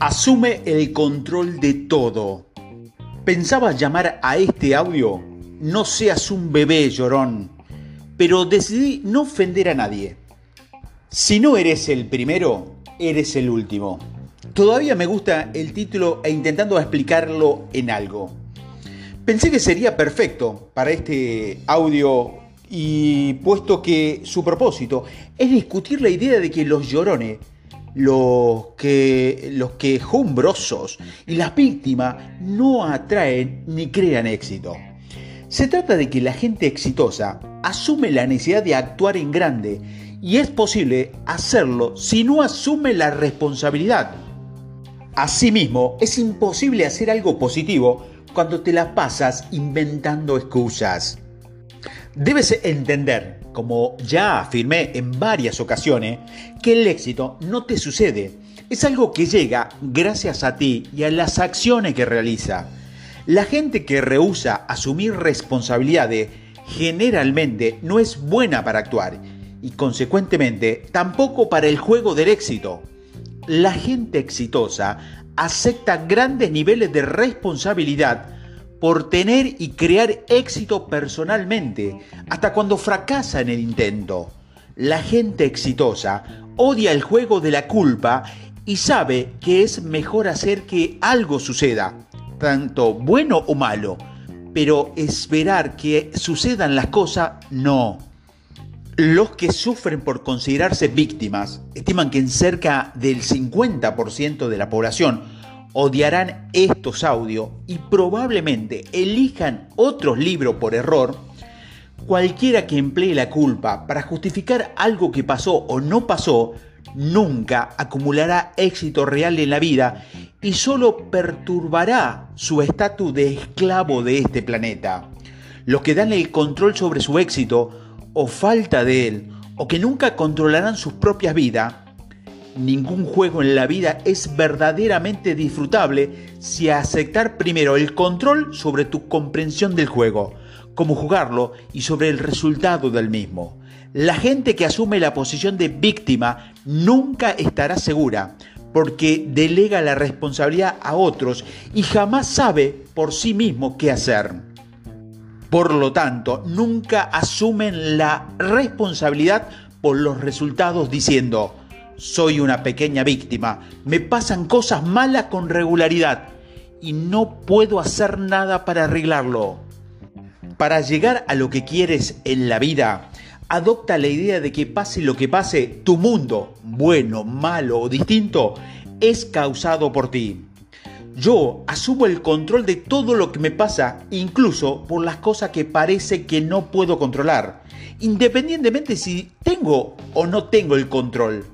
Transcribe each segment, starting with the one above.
Asume el control de todo. Pensaba llamar a este audio No seas un bebé llorón, pero decidí no ofender a nadie. Si no eres el primero, eres el último. Todavía me gusta el título e intentando explicarlo en algo. Pensé que sería perfecto para este audio y puesto que su propósito es discutir la idea de que los llorones los que, los quejumbrosos y las víctimas no atraen ni crean éxito. Se trata de que la gente exitosa asume la necesidad de actuar en grande y es posible hacerlo si no asume la responsabilidad. Asimismo, es imposible hacer algo positivo cuando te la pasas inventando excusas. Debes entender, como ya afirmé en varias ocasiones, que el éxito no te sucede. Es algo que llega gracias a ti y a las acciones que realiza. La gente que rehúsa asumir responsabilidades generalmente no es buena para actuar y consecuentemente tampoco para el juego del éxito. La gente exitosa acepta grandes niveles de responsabilidad por tener y crear éxito personalmente, hasta cuando fracasa en el intento. La gente exitosa odia el juego de la culpa y sabe que es mejor hacer que algo suceda, tanto bueno o malo, pero esperar que sucedan las cosas no. Los que sufren por considerarse víctimas estiman que en cerca del 50% de la población odiarán estos audios y probablemente elijan otros libros por error, cualquiera que emplee la culpa para justificar algo que pasó o no pasó, nunca acumulará éxito real en la vida y solo perturbará su estatus de esclavo de este planeta. Los que dan el control sobre su éxito o falta de él, o que nunca controlarán sus propias vidas, Ningún juego en la vida es verdaderamente disfrutable si aceptar primero el control sobre tu comprensión del juego, cómo jugarlo y sobre el resultado del mismo. La gente que asume la posición de víctima nunca estará segura porque delega la responsabilidad a otros y jamás sabe por sí mismo qué hacer. Por lo tanto, nunca asumen la responsabilidad por los resultados diciendo, soy una pequeña víctima. Me pasan cosas malas con regularidad y no puedo hacer nada para arreglarlo. Para llegar a lo que quieres en la vida, adopta la idea de que pase lo que pase, tu mundo, bueno, malo o distinto, es causado por ti. Yo asumo el control de todo lo que me pasa, incluso por las cosas que parece que no puedo controlar, independientemente si tengo o no tengo el control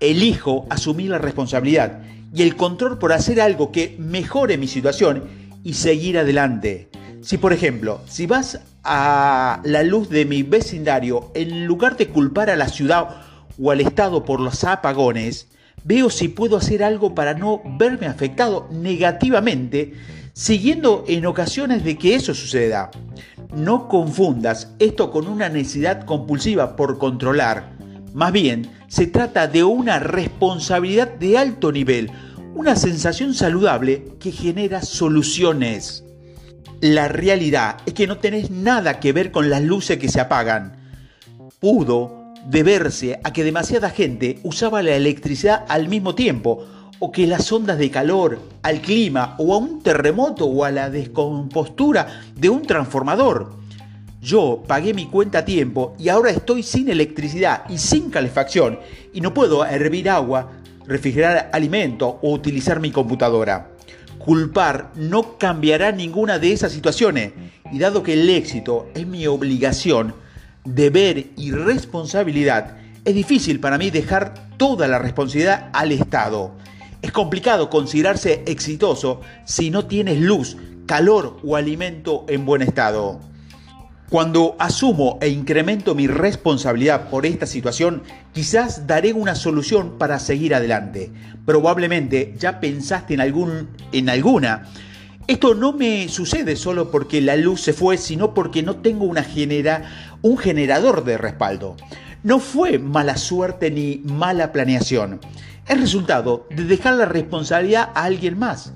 elijo asumir la responsabilidad y el control por hacer algo que mejore mi situación y seguir adelante. Si por ejemplo, si vas a la luz de mi vecindario, en lugar de culpar a la ciudad o al Estado por los apagones, veo si puedo hacer algo para no verme afectado negativamente, siguiendo en ocasiones de que eso suceda. No confundas esto con una necesidad compulsiva por controlar más bien, se trata de una responsabilidad de alto nivel, una sensación saludable que genera soluciones. La realidad es que no tenés nada que ver con las luces que se apagan. Pudo deberse a que demasiada gente usaba la electricidad al mismo tiempo, o que las ondas de calor, al clima, o a un terremoto o a la descompostura de un transformador. Yo pagué mi cuenta a tiempo y ahora estoy sin electricidad y sin calefacción y no puedo hervir agua, refrigerar alimento o utilizar mi computadora. Culpar no cambiará ninguna de esas situaciones y dado que el éxito es mi obligación, deber y responsabilidad, es difícil para mí dejar toda la responsabilidad al Estado. Es complicado considerarse exitoso si no tienes luz, calor o alimento en buen estado. Cuando asumo e incremento mi responsabilidad por esta situación, quizás daré una solución para seguir adelante. Probablemente ya pensaste en, algún, en alguna. Esto no me sucede solo porque la luz se fue, sino porque no tengo una genera, un generador de respaldo. No fue mala suerte ni mala planeación. es resultado de dejar la responsabilidad a alguien más.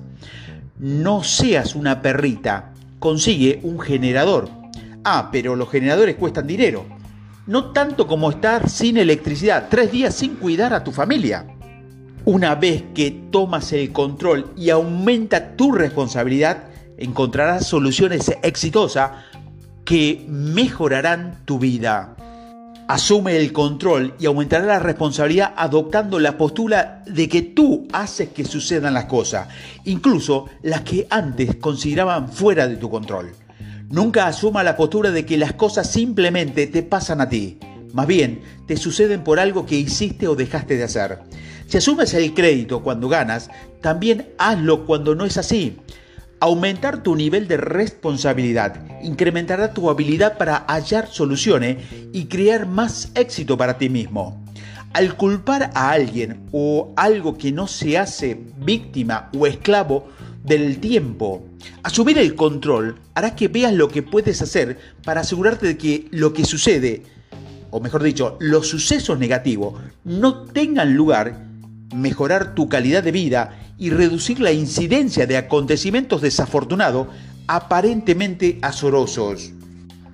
No seas una perrita, consigue un generador. Ah, pero los generadores cuestan dinero. No tanto como estar sin electricidad, tres días sin cuidar a tu familia. Una vez que tomas el control y aumenta tu responsabilidad, encontrarás soluciones exitosas que mejorarán tu vida. Asume el control y aumentará la responsabilidad adoptando la postura de que tú haces que sucedan las cosas, incluso las que antes consideraban fuera de tu control. Nunca asuma la postura de que las cosas simplemente te pasan a ti. Más bien, te suceden por algo que hiciste o dejaste de hacer. Si asumes el crédito cuando ganas, también hazlo cuando no es así. Aumentar tu nivel de responsabilidad incrementará tu habilidad para hallar soluciones y crear más éxito para ti mismo. Al culpar a alguien o algo que no se hace víctima o esclavo del tiempo, asumir el control hará que veas lo que puedes hacer para asegurarte de que lo que sucede, o mejor dicho, los sucesos negativos, no tengan lugar mejorar tu calidad de vida y reducir la incidencia de acontecimientos desafortunados aparentemente azorosos.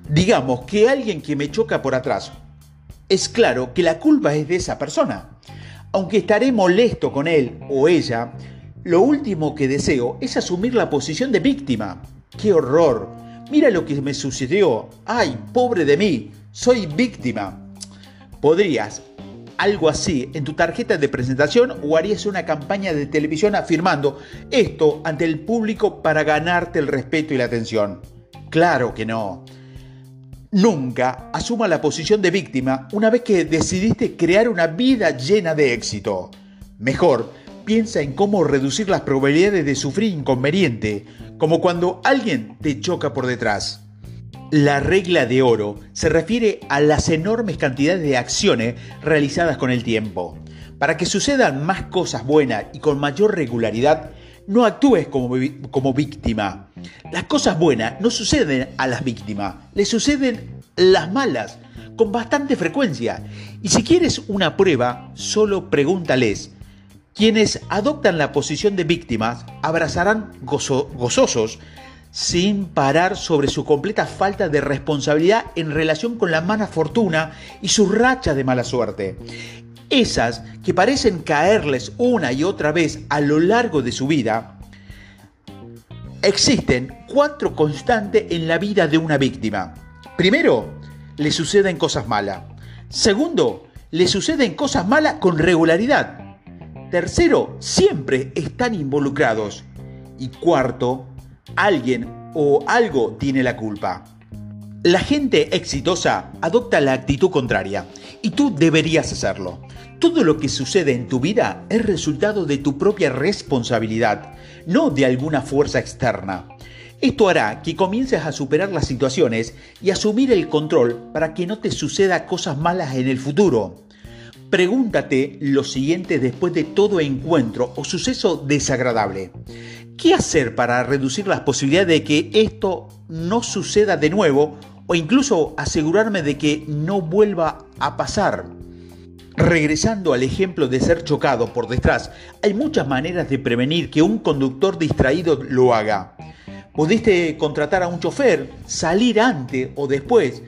Digamos que alguien que me choca por atrás, es claro que la culpa es de esa persona. Aunque estaré molesto con él o ella, lo último que deseo es asumir la posición de víctima. ¡Qué horror! Mira lo que me sucedió. ¡Ay, pobre de mí! Soy víctima. Podrías algo así en tu tarjeta de presentación o harías una campaña de televisión afirmando esto ante el público para ganarte el respeto y la atención? Claro que no. Nunca asuma la posición de víctima una vez que decidiste crear una vida llena de éxito. Mejor, piensa en cómo reducir las probabilidades de sufrir inconveniente, como cuando alguien te choca por detrás. La regla de oro se refiere a las enormes cantidades de acciones realizadas con el tiempo. Para que sucedan más cosas buenas y con mayor regularidad, no actúes como, como víctima. Las cosas buenas no suceden a las víctimas, le suceden las malas, con bastante frecuencia. Y si quieres una prueba, solo pregúntales. Quienes adoptan la posición de víctimas abrazarán gozosos sin parar sobre su completa falta de responsabilidad en relación con la mala fortuna y su racha de mala suerte. Esas que parecen caerles una y otra vez a lo largo de su vida, existen cuatro constantes en la vida de una víctima. Primero, le suceden cosas malas. Segundo, le suceden cosas malas con regularidad. Tercero, siempre están involucrados. Y cuarto, alguien o algo tiene la culpa. La gente exitosa adopta la actitud contraria y tú deberías hacerlo. Todo lo que sucede en tu vida es resultado de tu propia responsabilidad, no de alguna fuerza externa. Esto hará que comiences a superar las situaciones y asumir el control para que no te suceda cosas malas en el futuro. Pregúntate lo siguiente después de todo encuentro o suceso desagradable. ¿Qué hacer para reducir las posibilidades de que esto no suceda de nuevo o incluso asegurarme de que no vuelva a pasar? Regresando al ejemplo de ser chocado por detrás, hay muchas maneras de prevenir que un conductor distraído lo haga. Pudiste contratar a un chofer, salir antes o después,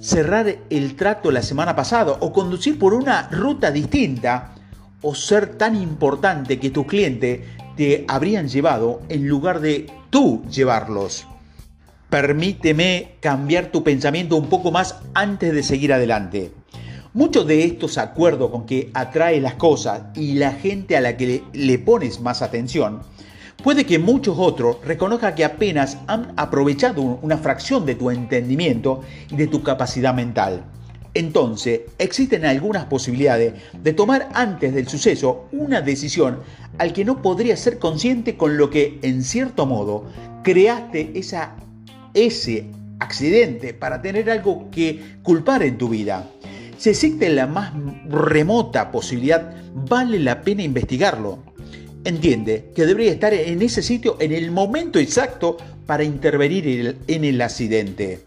cerrar el trato la semana pasada o conducir por una ruta distinta o ser tan importante que tu cliente te habrían llevado en lugar de tú llevarlos. Permíteme cambiar tu pensamiento un poco más antes de seguir adelante. Muchos de estos acuerdos con que atrae las cosas y la gente a la que le, le pones más atención, puede que muchos otros reconozcan que apenas han aprovechado una fracción de tu entendimiento y de tu capacidad mental. Entonces, existen algunas posibilidades de tomar antes del suceso una decisión al que no podría ser consciente con lo que, en cierto modo, creaste ese accidente para tener algo que culpar en tu vida. Si existe la más remota posibilidad, vale la pena investigarlo. Entiende que debería estar en ese sitio en el momento exacto para intervenir en el accidente.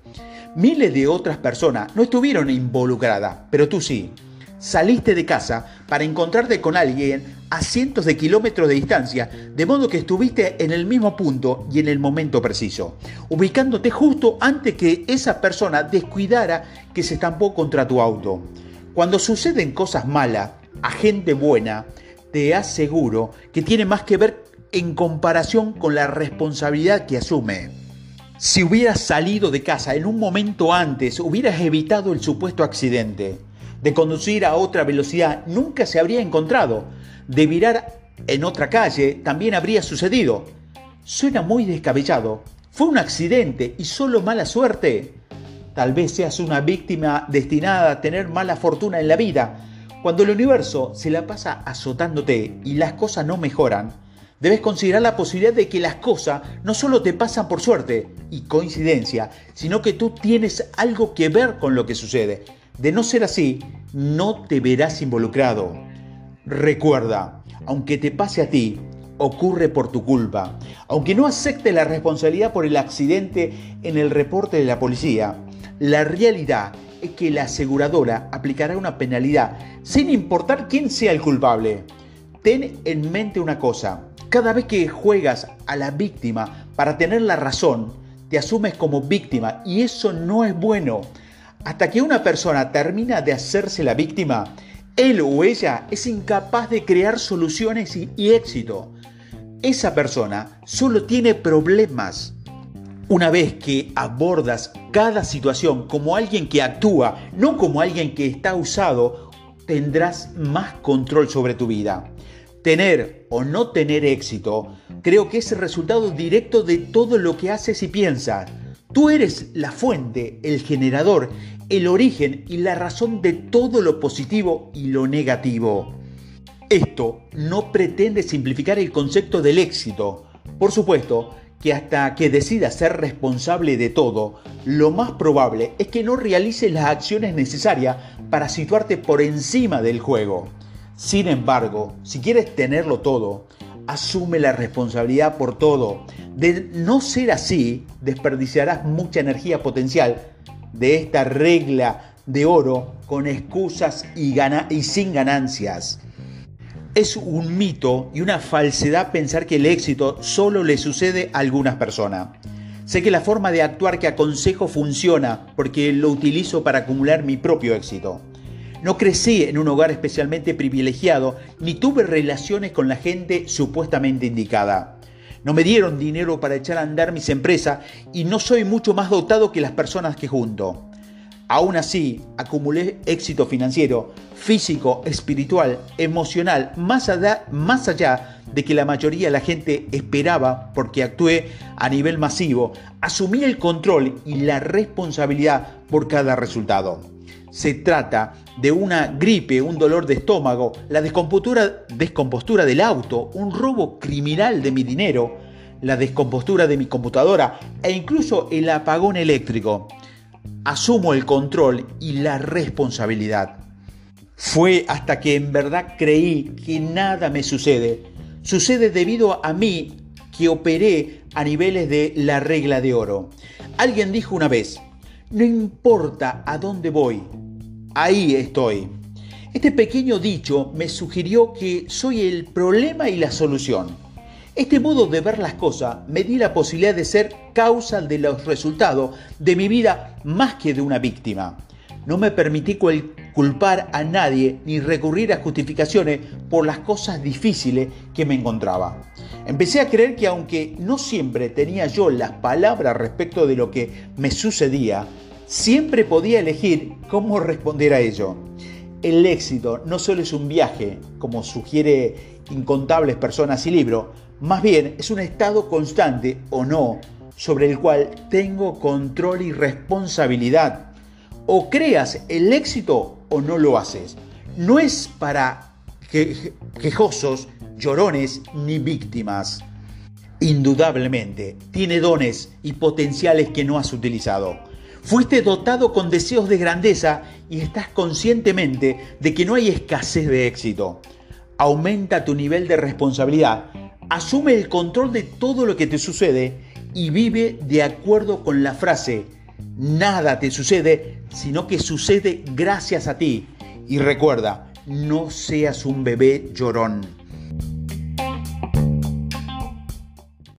Miles de otras personas no estuvieron involucradas, pero tú sí. saliste de casa para encontrarte con alguien a cientos de kilómetros de distancia, de modo que estuviste en el mismo punto y en el momento preciso, ubicándote justo antes que esa persona descuidara que se estampó contra tu auto. Cuando suceden cosas malas a gente buena, te aseguro que tiene más que ver en comparación con la responsabilidad que asume. Si hubieras salido de casa en un momento antes, hubieras evitado el supuesto accidente. De conducir a otra velocidad nunca se habría encontrado. De virar en otra calle también habría sucedido. Suena muy descabellado. Fue un accidente y solo mala suerte. Tal vez seas una víctima destinada a tener mala fortuna en la vida. Cuando el universo se la pasa azotándote y las cosas no mejoran, debes considerar la posibilidad de que las cosas no solo te pasan por suerte y coincidencia, sino que tú tienes algo que ver con lo que sucede. De no ser así, no te verás involucrado. Recuerda, aunque te pase a ti, ocurre por tu culpa. Aunque no aceptes la responsabilidad por el accidente en el reporte de la policía, la realidad que la aseguradora aplicará una penalidad sin importar quién sea el culpable. Ten en mente una cosa, cada vez que juegas a la víctima para tener la razón, te asumes como víctima y eso no es bueno. Hasta que una persona termina de hacerse la víctima, él o ella es incapaz de crear soluciones y, y éxito. Esa persona solo tiene problemas. Una vez que abordas cada situación como alguien que actúa, no como alguien que está usado, tendrás más control sobre tu vida. Tener o no tener éxito, creo que es el resultado directo de todo lo que haces y piensas. Tú eres la fuente, el generador, el origen y la razón de todo lo positivo y lo negativo. Esto no pretende simplificar el concepto del éxito. Por supuesto que hasta que decidas ser responsable de todo, lo más probable es que no realices las acciones necesarias para situarte por encima del juego. Sin embargo, si quieres tenerlo todo, asume la responsabilidad por todo. De no ser así, desperdiciarás mucha energía potencial de esta regla de oro con excusas y, y sin ganancias. Es un mito y una falsedad pensar que el éxito solo le sucede a algunas personas. Sé que la forma de actuar que aconsejo funciona porque lo utilizo para acumular mi propio éxito. No crecí en un hogar especialmente privilegiado, ni tuve relaciones con la gente supuestamente indicada. No me dieron dinero para echar a andar mis empresas y no soy mucho más dotado que las personas que junto. Aún así, acumulé éxito financiero, físico, espiritual, emocional, más allá, de que la mayoría de la gente esperaba porque actué a nivel masivo. Asumí el control y la responsabilidad por cada resultado. Se trata de una gripe, un dolor de estómago, la descompostura del auto, un robo criminal de mi dinero, la descompostura de mi computadora e incluso el apagón eléctrico. Asumo el control y la responsabilidad. Fue hasta que en verdad creí que nada me sucede. Sucede debido a mí que operé a niveles de la regla de oro. Alguien dijo una vez, no importa a dónde voy, ahí estoy. Este pequeño dicho me sugirió que soy el problema y la solución. Este modo de ver las cosas me dio la posibilidad de ser causa de los resultados de mi vida más que de una víctima. No me permití culpar a nadie ni recurrir a justificaciones por las cosas difíciles que me encontraba. Empecé a creer que aunque no siempre tenía yo las palabras respecto de lo que me sucedía, siempre podía elegir cómo responder a ello. El éxito no solo es un viaje, como sugiere incontables personas y libros, más bien es un estado constante o no sobre el cual tengo control y responsabilidad. O creas el éxito o no lo haces. No es para quejosos, llorones ni víctimas. Indudablemente, tiene dones y potenciales que no has utilizado. Fuiste dotado con deseos de grandeza y estás conscientemente de que no hay escasez de éxito. Aumenta tu nivel de responsabilidad, asume el control de todo lo que te sucede y vive de acuerdo con la frase, nada te sucede, sino que sucede gracias a ti. Y recuerda, no seas un bebé llorón.